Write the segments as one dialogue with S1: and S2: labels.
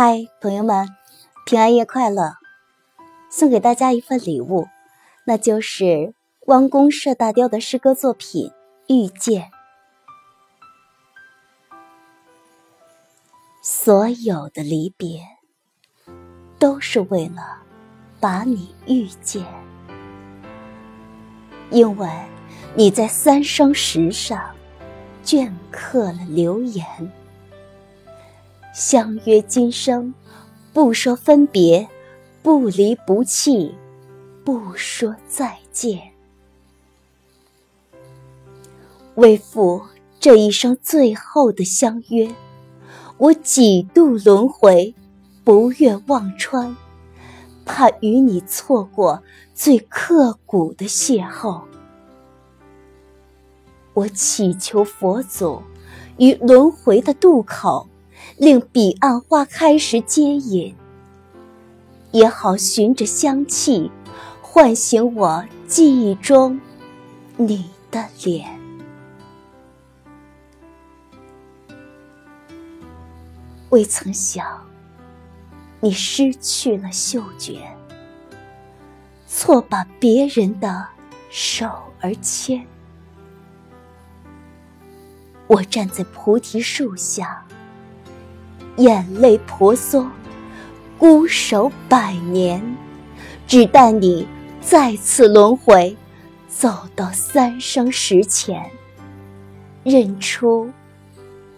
S1: 嗨，朋友们，平安夜快乐！送给大家一份礼物，那就是弯弓射大雕的诗歌作品《遇见》。所有的离别，都是为了把你遇见，因为你在三生石上镌刻了留言。相约今生，不说分别，不离不弃，不说再见。为赴这一生最后的相约，我几度轮回，不愿忘川，怕与你错过最刻骨的邂逅。我祈求佛祖于轮回的渡口。令彼岸花开时接引，也好寻着香气，唤醒我记忆中你的脸。未曾想，你失去了嗅觉，错把别人的手儿牵。我站在菩提树下。眼泪婆娑，孤守百年，只待你再次轮回，走到三生石前，认出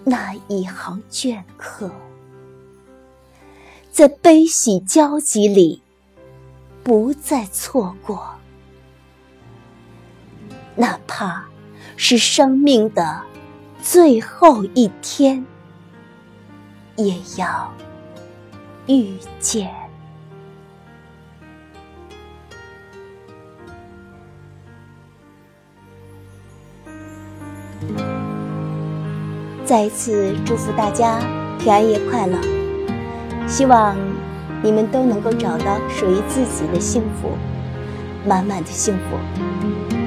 S1: 那一行镌刻，在悲喜交集里，不再错过，哪怕是生命的最后一天。也要遇见。再一次祝福大家平安夜快乐，希望你们都能够找到属于自己的幸福，满满的幸福。